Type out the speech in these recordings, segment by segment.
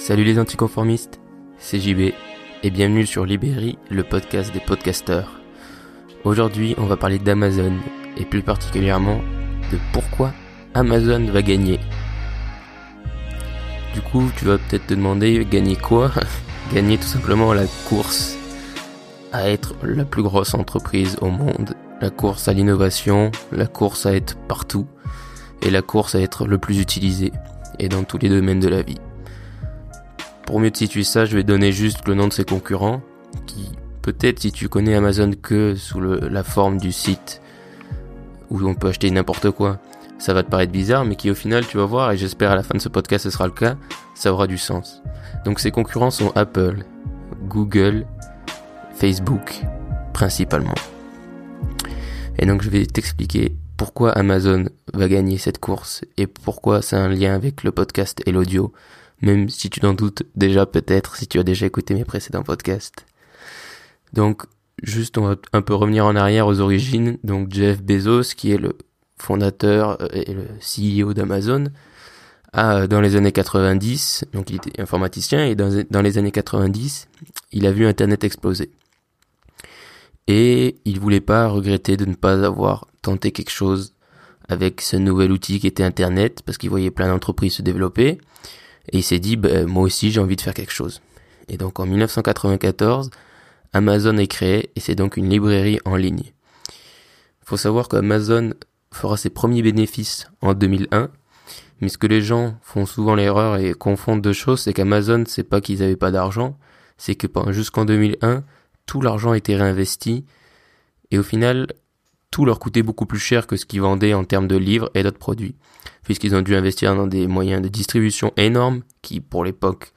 Salut les anticonformistes, c'est JB et bienvenue sur Libéry, le podcast des podcasteurs. Aujourd'hui, on va parler d'Amazon et plus particulièrement de pourquoi Amazon va gagner. Du coup, tu vas peut-être te demander gagner quoi? Gagner tout simplement la course à être la plus grosse entreprise au monde, la course à l'innovation, la course à être partout et la course à être le plus utilisé et dans tous les domaines de la vie. Pour mieux te situer ça, je vais donner juste le nom de ses concurrents, qui peut-être si tu connais Amazon que sous la forme du site où on peut acheter n'importe quoi, ça va te paraître bizarre, mais qui au final, tu vas voir, et j'espère à la fin de ce podcast ce sera le cas, ça aura du sens. Donc ses concurrents sont Apple, Google, Facebook, principalement. Et donc je vais t'expliquer pourquoi Amazon va gagner cette course et pourquoi c'est un lien avec le podcast et l'audio, même si tu t'en doutes déjà peut-être si tu as déjà écouté mes précédents podcasts. Donc juste on va un peu revenir en arrière aux origines. Donc Jeff Bezos, qui est le fondateur euh, et le CEO d'Amazon, a dans les années 90, donc il était informaticien et dans, dans les années 90, il a vu Internet exploser. Et il voulait pas regretter de ne pas avoir tenté quelque chose avec ce nouvel outil qui était Internet, parce qu'il voyait plein d'entreprises se développer. Et il s'est dit, ben, moi aussi j'ai envie de faire quelque chose. Et donc en 1994, Amazon est créé et c'est donc une librairie en ligne. Il faut savoir qu'Amazon fera ses premiers bénéfices en 2001, mais ce que les gens font souvent l'erreur et confondent deux choses, c'est qu'Amazon, c'est pas qu'ils avaient pas d'argent, c'est que jusqu'en 2001, tout l'argent était réinvesti et au final, tout leur coûtait beaucoup plus cher que ce qu'ils vendaient en termes de livres et d'autres produits, puisqu'ils ont dû investir dans des moyens de distribution énormes qui, pour l'époque,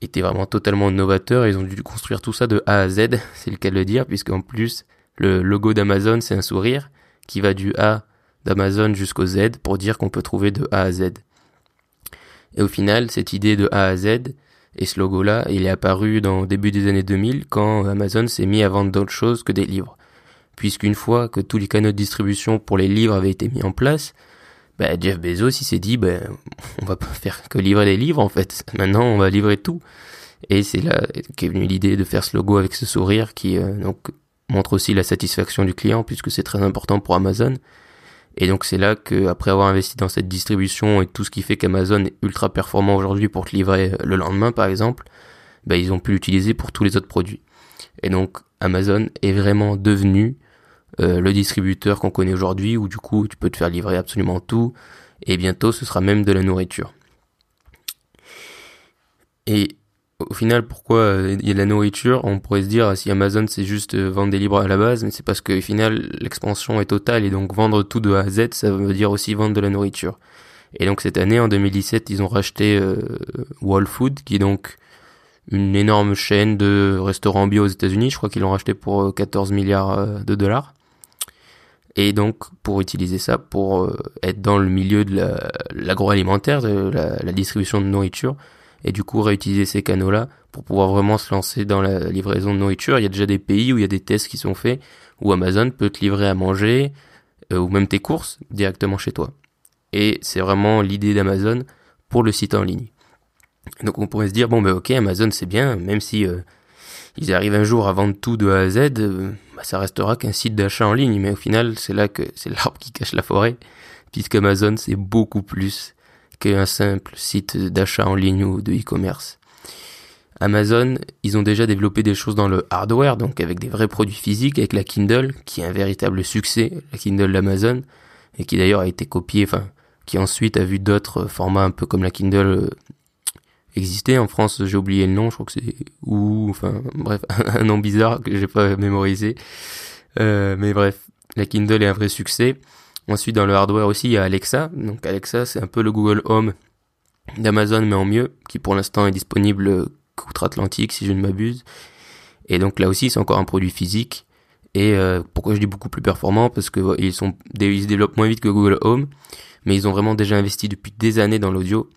étaient vraiment totalement novateurs. Ils ont dû construire tout ça de A à Z, c'est le cas de le dire, puisqu'en plus, le logo d'Amazon, c'est un sourire qui va du A d'Amazon jusqu'au Z pour dire qu'on peut trouver de A à Z. Et au final, cette idée de A à Z, et ce logo-là, il est apparu dans le début des années 2000 quand Amazon s'est mis à vendre d'autres choses que des livres. Puisqu'une fois que tous les canaux de distribution pour les livres avaient été mis en place, bah, Jeff Bezos s'est dit ben on va pas faire que livrer des livres en fait. Maintenant on va livrer tout. Et c'est là qu'est venue l'idée de faire ce logo avec ce sourire qui euh, donc montre aussi la satisfaction du client puisque c'est très important pour Amazon. Et donc c'est là que après avoir investi dans cette distribution et tout ce qui fait qu'Amazon est ultra performant aujourd'hui pour te livrer euh, le lendemain par exemple, bah, ils ont pu l'utiliser pour tous les autres produits. Et donc Amazon est vraiment devenu euh, le distributeur qu'on connaît aujourd'hui où du coup tu peux te faire livrer absolument tout et bientôt ce sera même de la nourriture. Et au final, pourquoi euh, il y a de la nourriture? On pourrait se dire si Amazon c'est juste euh, vendre des livres à la base, mais c'est parce qu'au final l'expansion est totale et donc vendre tout de A à Z, ça veut dire aussi vendre de la nourriture. Et donc cette année, en 2017, ils ont racheté Wall Food, qui est donc une énorme chaîne de restaurants bio aux États-Unis. Je crois qu'ils l'ont racheté pour 14 milliards de dollars. Et donc pour utiliser ça, pour être dans le milieu de l'agroalimentaire, de la distribution de nourriture, et du coup réutiliser ces canaux-là pour pouvoir vraiment se lancer dans la livraison de nourriture. Il y a déjà des pays où il y a des tests qui sont faits où Amazon peut te livrer à manger euh, ou même tes courses directement chez toi. Et c'est vraiment l'idée d'Amazon pour le site en ligne. Donc on pourrait se dire bon ben ok Amazon c'est bien même si euh, ils arrivent un jour à vendre tout de A à Z, euh, bah, ça restera qu'un site d'achat en ligne. Mais au final c'est là que c'est l'arbre qui cache la forêt puisqu'Amazon c'est beaucoup plus qu'un simple site d'achat en ligne ou de e-commerce. Amazon, ils ont déjà développé des choses dans le hardware, donc avec des vrais produits physiques, avec la Kindle, qui est un véritable succès, la Kindle d'Amazon, et qui d'ailleurs a été copiée, enfin, qui ensuite a vu d'autres formats un peu comme la Kindle exister. En France, j'ai oublié le nom, je crois que c'est ou, enfin, bref, un nom bizarre que j'ai pas mémorisé. Euh, mais bref, la Kindle est un vrai succès. Ensuite, dans le hardware aussi, il y a Alexa. Donc Alexa, c'est un peu le Google Home d'Amazon, mais en mieux, qui pour l'instant est disponible outre-Atlantique, si je ne m'abuse. Et donc là aussi, c'est encore un produit physique. Et euh, pourquoi je dis beaucoup plus performant? Parce que ils sont, ils se développent moins vite que Google Home, mais ils ont vraiment déjà investi depuis des années dans l'audio.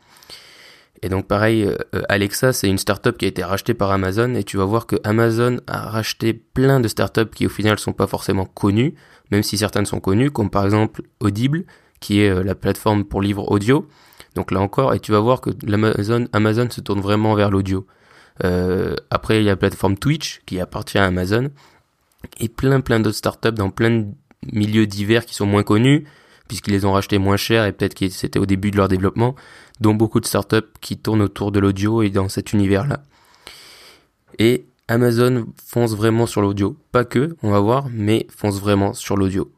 Et donc pareil, euh, Alexa, c'est une startup qui a été rachetée par Amazon et tu vas voir que Amazon a racheté plein de startups qui au final sont pas forcément connues, même si certaines sont connues, comme par exemple Audible, qui est euh, la plateforme pour livres audio. Donc là encore, et tu vas voir que Amazon se tourne vraiment vers l'audio. Euh, après, il y a la plateforme Twitch qui appartient à Amazon et plein plein d'autres startups dans plein de milieux divers qui sont moins connus puisqu'ils les ont rachetés moins cher et peut-être que c'était au début de leur développement, dont beaucoup de startups qui tournent autour de l'audio et dans cet univers-là. Et Amazon fonce vraiment sur l'audio. Pas que, on va voir, mais fonce vraiment sur l'audio.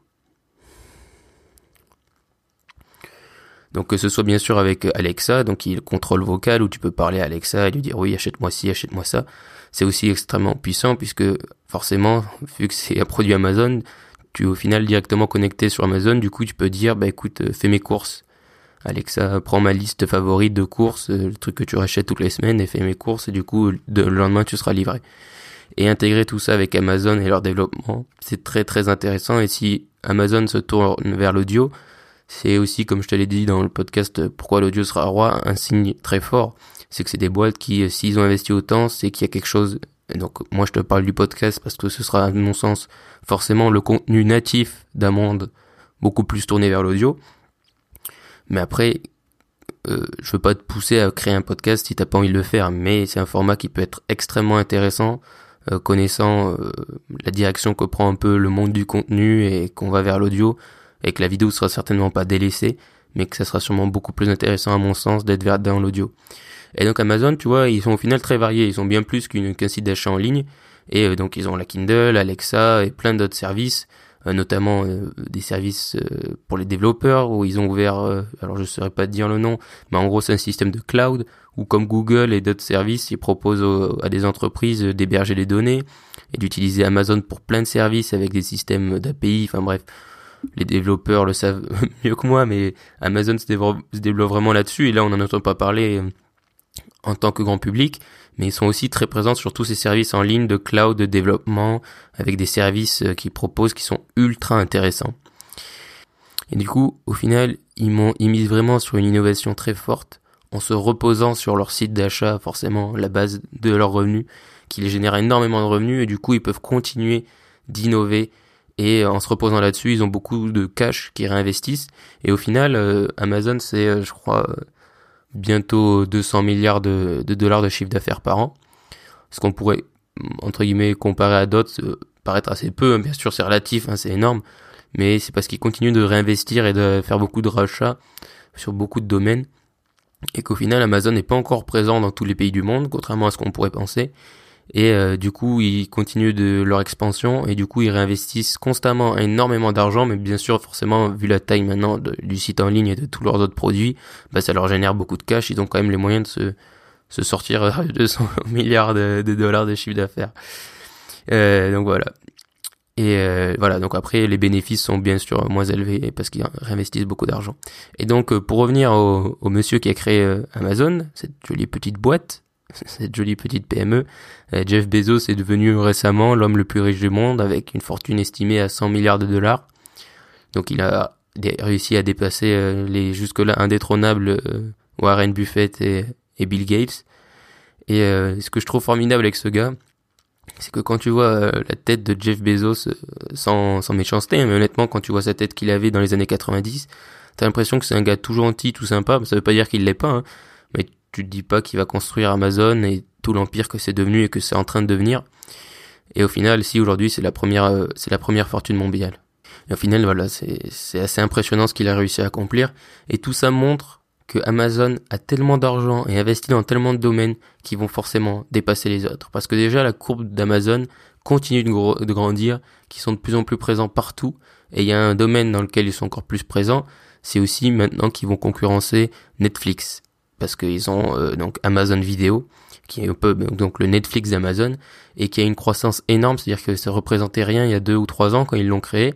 Donc que ce soit bien sûr avec Alexa, donc il contrôle vocal où tu peux parler à Alexa et lui dire oui achète-moi ci, achète-moi ça. C'est aussi extrêmement puissant puisque forcément, vu que c'est un produit Amazon, tu es au final directement connecté sur Amazon, du coup tu peux dire bah écoute euh, fais mes courses. Alexa prends ma liste favorite de courses, euh, le truc que tu rachètes toutes les semaines et fais mes courses et du coup le lendemain tu seras livré. Et intégrer tout ça avec Amazon et leur développement, c'est très très intéressant et si Amazon se tourne vers l'audio, c'est aussi, comme je te l'ai dit dans le podcast Pourquoi l'audio sera roi, un signe très fort. C'est que c'est des boîtes qui, s'ils ont investi autant, c'est qu'il y a quelque chose. Donc, moi, je te parle du podcast parce que ce sera, à mon sens, forcément le contenu natif d'un monde beaucoup plus tourné vers l'audio. Mais après, euh, je veux pas te pousser à créer un podcast si t'as pas envie de le faire, mais c'est un format qui peut être extrêmement intéressant, euh, connaissant euh, la direction que prend un peu le monde du contenu et qu'on va vers l'audio et que la vidéo sera certainement pas délaissée, mais que ça sera sûrement beaucoup plus intéressant à mon sens d'être vers dans l'audio. Et donc Amazon, tu vois, ils sont au final très variés, ils ont bien plus qu'un site d'achat en ligne, et euh, donc ils ont la Kindle, Alexa et plein d'autres services, notamment euh, des services pour les développeurs où ils ont ouvert, alors je ne saurais pas dire le nom, mais en gros c'est un système de cloud où comme Google et d'autres services, ils proposent à des entreprises d'héberger les données et d'utiliser Amazon pour plein de services avec des systèmes d'API, enfin bref, les développeurs le savent mieux que moi, mais Amazon se développe, vraiment là-dessus, et là on n'en entend pas parler euh, en tant que grand public, mais ils sont aussi très présents sur tous ces services en ligne de cloud, de développement, avec des services euh, qu'ils proposent qui sont ultra intéressants. Et du coup, au final, ils, m'ont, ils misent vraiment sur une innovation très forte, en se reposant sur leur site d'achat, forcément la base de leurs revenus, qui les génère énormément de revenus, et du coup, ils peuvent continuer d'innover et en se reposant là-dessus, ils ont beaucoup de cash qui réinvestissent. Et au final, euh, Amazon, c'est, euh, je crois, euh, bientôt 200 milliards de, dollars de chiffre d'affaires par an. Ce qu'on pourrait, entre guillemets, comparer à d'autres, paraître assez peu. Hein. Bien sûr, c'est relatif, hein, c'est énorme. Mais c'est parce qu'ils continuent de réinvestir et de faire beaucoup de rachats sur beaucoup de domaines. Et qu'au final, Amazon n'est pas encore présent dans tous les pays du monde, contrairement à ce qu'on pourrait penser et euh, du coup ils continuent de leur expansion et du coup ils réinvestissent constamment énormément d'argent. Mais bien sûr forcément vu la taille maintenant du site en ligne et de tous leurs autres produits bah ça leur génère beaucoup de cash. Ils ont quand même les moyens de se, se sortir 200 milliards de, dollars de chiffre d'affaires. Euh, donc voilà. Et euh, voilà. Donc après les bénéfices sont bien sûr moins élevés parce qu'ils réinvestissent beaucoup d'argent. Et donc pour revenir au, au monsieur qui a créé Amazon cette jolie petite boîte cette jolie petite PME. Euh, Jeff Bezos est devenu récemment l'homme le plus riche du monde avec une fortune estimée à 100 milliards de dollars. Donc il a réussi à dépasser euh, les jusque-là indétrônables euh, Warren Buffett et, Bill Gates. Et ce que je trouve formidable avec ce gars, c'est que quand tu vois la tête de Jeff Bezos, sans, méchanceté, hein, mais honnêtement, quand tu vois sa tête qu'il avait dans les années 90, t'as l'impression que c'est un gars tout gentil, tout sympa. Ça veut pas dire qu'il l'est pas, hein, mais tu te dis pas qu'il va construire Amazon et tout l'empire que c'est devenu et que c'est en train de devenir. Et au final, si aujourd'hui c'est la première, euh, c'est la première fortune mondiale. Et au final, voilà, c'est assez impressionnant ce qu'il a réussi à accomplir. Et tout ça montre que Amazon a tellement d'argent et investi dans tellement de domaines qui vont forcément dépasser les autres. Parce que déjà, la courbe d'Amazon continue de, de grandir, qui sont de plus en plus présents partout. Et il y a un domaine dans lequel ils sont encore plus présents, c'est aussi maintenant qu'ils vont concurrencer Netflix parce qu'ils ont euh, donc Amazon Vidéo, qui est un peu donc le Netflix d'Amazon, et qui a une croissance énorme, c'est-à-dire que ça représentait rien il y a deux ou trois ans quand ils l'ont créé,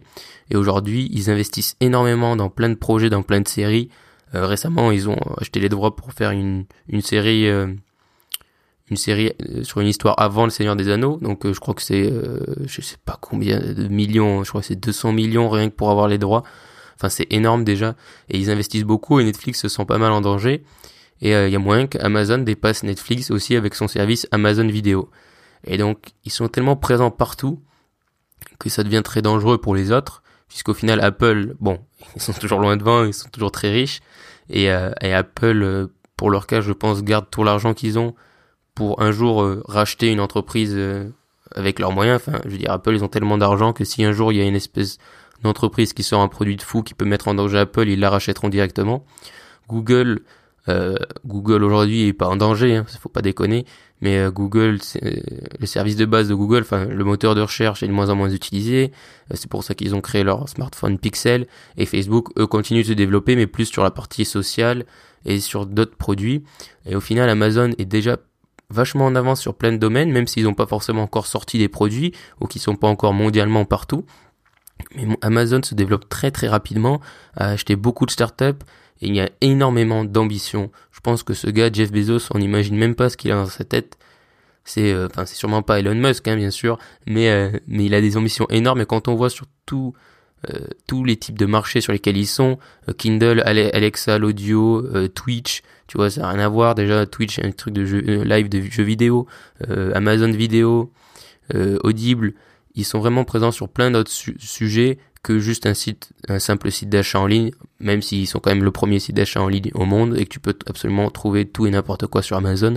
et aujourd'hui ils investissent énormément dans plein de projets, dans plein de séries. Euh, récemment, ils ont acheté les droits pour faire une, une série euh, une série sur une histoire avant le Seigneur des Anneaux. Donc je crois que c'est je sais pas combien de millions, je crois que c'est 200 millions rien que pour avoir les droits. Enfin c'est énorme déjà et ils investissent beaucoup et Netflix se sent pas mal en danger. Et euh, il y a moyen qu'Amazon dépasse Netflix aussi avec son service Amazon Vidéo. Et donc, ils sont tellement présents partout que ça devient très dangereux pour les autres, puisqu'au final, Apple, bon, ils sont toujours loin devant, ils sont toujours très riches. Et, et Apple, pour leur cas, je pense, garde tout l'argent qu'ils ont pour un jour racheter une entreprise avec leurs moyens. Enfin, je veux dire, Apple, ils ont tellement d'argent que si un jour il y a une espèce d'entreprise qui sort un produit de fou qui peut mettre en danger Apple, ils la rachèteront directement. Google, euh, Google aujourd'hui est pas en danger, hein, faut pas déconner. Mais euh, Google, euh, le service de base de Google, enfin le moteur de recherche est de moins en moins utilisé. Euh, c'est pour ça qu'ils ont créé leur smartphone Pixel. Et Facebook, eux, continuent de se développer, mais plus sur la partie sociale et sur d'autres produits. Et au final, Amazon est déjà vachement en avance sur plein de domaines, même s'ils n'ont pas forcément encore sorti des produits ou qui sont pas encore mondialement partout. Mais Amazon se développe très très rapidement, a acheté beaucoup de startups et il y a énormément d'ambition. Je pense que ce gars, Jeff Bezos, on n'imagine même pas ce qu'il a dans sa tête. C'est, euh, enfin, c'est sûrement pas Elon Musk, hein, bien sûr, mais euh, mais il a des ambitions énormes. Et quand on voit sur tout, euh, tous les types de marchés sur lesquels ils sont, Kindle, Alexa, l'audio, Twitch, tu vois, ça n'a rien à voir. Déjà, Twitch, un truc de jeu, euh, live de jeux vidéo, euh, Amazon Vidéo, euh, Audible. Ils sont vraiment présents sur plein d'autres sujets que juste un site, un simple site d'achat en ligne, même s'ils sont quand même le premier site d'achat en ligne au monde et que tu peux absolument trouver tout et n'importe quoi sur Amazon,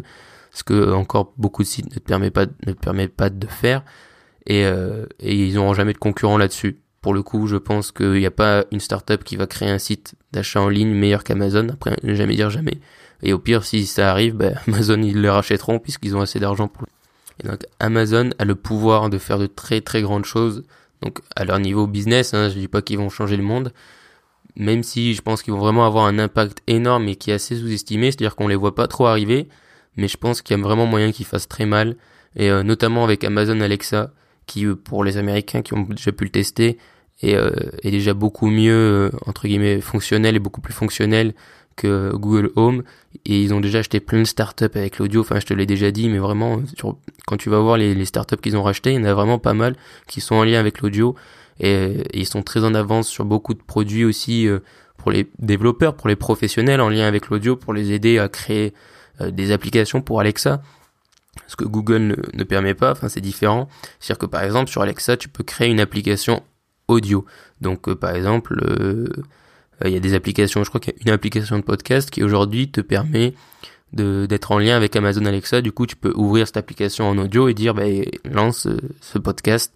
ce que encore beaucoup de sites ne te permettent pas, ne te pas de faire. Et, et ils n'auront jamais de concurrent là-dessus. Pour le coup, je pense qu'il n'y a pas une startup qui va créer un site d'achat en ligne meilleur qu'Amazon. Après, ne jamais dire jamais. Et au pire, si ça arrive, ben, Amazon, ils le rachèteront puisqu'ils ont assez d'argent pour. Et donc, Amazon a le pouvoir de faire de très très grandes choses. Donc, à leur niveau business, hein, je dis pas qu'ils vont changer le monde. Même si je pense qu'ils vont vraiment avoir un impact énorme et qui est assez sous-estimé. C'est-à-dire qu'on les voit pas trop arriver. Mais je pense qu'il y a vraiment moyen qu'ils fassent très mal. Et euh, notamment avec Amazon Alexa, qui, euh, pour les Américains qui ont déjà pu le tester, est, euh, est déjà beaucoup mieux, entre guillemets, fonctionnel et beaucoup plus fonctionnel Google Home et ils ont déjà acheté plein de startups avec l'audio. Enfin, je te l'ai déjà dit, mais vraiment, quand tu vas voir les, startups qu'ils ont racheté, il y en a vraiment pas mal qui sont en lien avec l'audio et, ils sont très en avance sur beaucoup de produits aussi euh, pour les développeurs, pour les professionnels en lien avec l'audio, pour les aider à créer euh, des applications pour Alexa. Ce que Google ne, permet pas, enfin c'est différent. C'est-à-dire que par exemple sur Alexa, tu peux créer une application audio. Donc euh, par exemple, il y a des applications, je crois qu'il y a une application de podcast qui aujourd'hui te permet d'être en lien avec Amazon Alexa. Du coup, tu peux ouvrir cette application en audio et dire, bah, lance euh, ce podcast.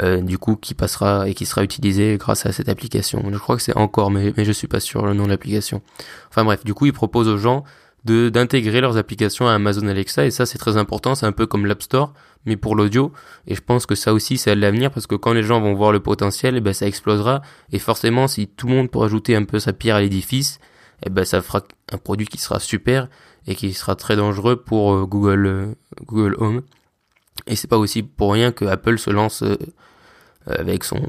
Euh, du coup qui passera et qui sera utilisé grâce à cette application. Je crois que c'est encore, mais, mais je suis pas sûr le nom de l'application. Enfin bref, du coup il propose aux gens de d'intégrer leurs applications à Amazon Alexa et ça c'est très important, c'est un peu comme l'App Store mais pour l'audio. Et je pense que ça aussi c'est l'avenir parce que quand les gens vont voir le potentiel eh ben ça explosera. Et forcément si tout le monde peut ajouter un peu sa pierre à l'édifice et eh ben ça fera un produit qui sera super et qui sera très dangereux pour euh, Google euh, Google Home. Et c'est pas aussi pour rien que Apple se lance euh, avec son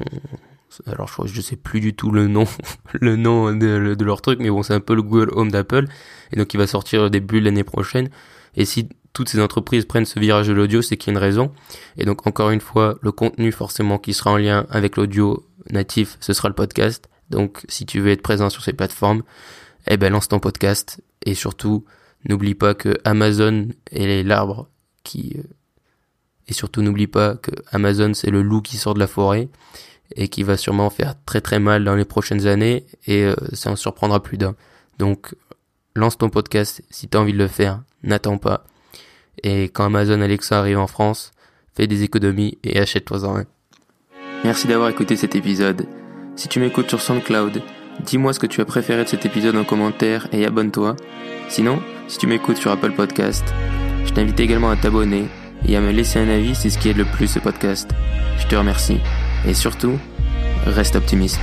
alors je, sais plus du tout le nom le nom de, de leur truc mais bon c'est un peu le Google Home d'Apple. Et donc il va sortir début de l'année prochaine. Et si toutes ces entreprises prennent ce virage de l'audio c'est qu'il y a une raison. Et donc encore une fois le contenu forcément qui sera en lien avec l'audio natif ce sera le podcast. Donc si tu veux être présent sur ces plateformes eh ben lance ton podcast. Et surtout n'oublie pas que Amazon est l'arbre qui euh, et surtout n'oublie pas que Amazon c'est le loup qui sort de la forêt et qui va sûrement faire très très mal dans les prochaines années. Et euh, ça en surprendra plus d'un. Donc lance ton podcast. Si tu as envie de le faire, n'attends pas. Et quand Amazon Alexa arrive en France, fais des économies et achète-toi-en un. Merci d'avoir écouté cet épisode. Si tu m'écoutes sur SoundCloud, dis-moi ce que tu as préféré de cet épisode en commentaire et abonne-toi. Sinon, si tu m'écoutes sur Apple Podcast, je t'invite également à t'abonner et à me laisser un avis, c'est ce qui aide le plus ce podcast. Je te remercie. Et surtout, reste optimiste.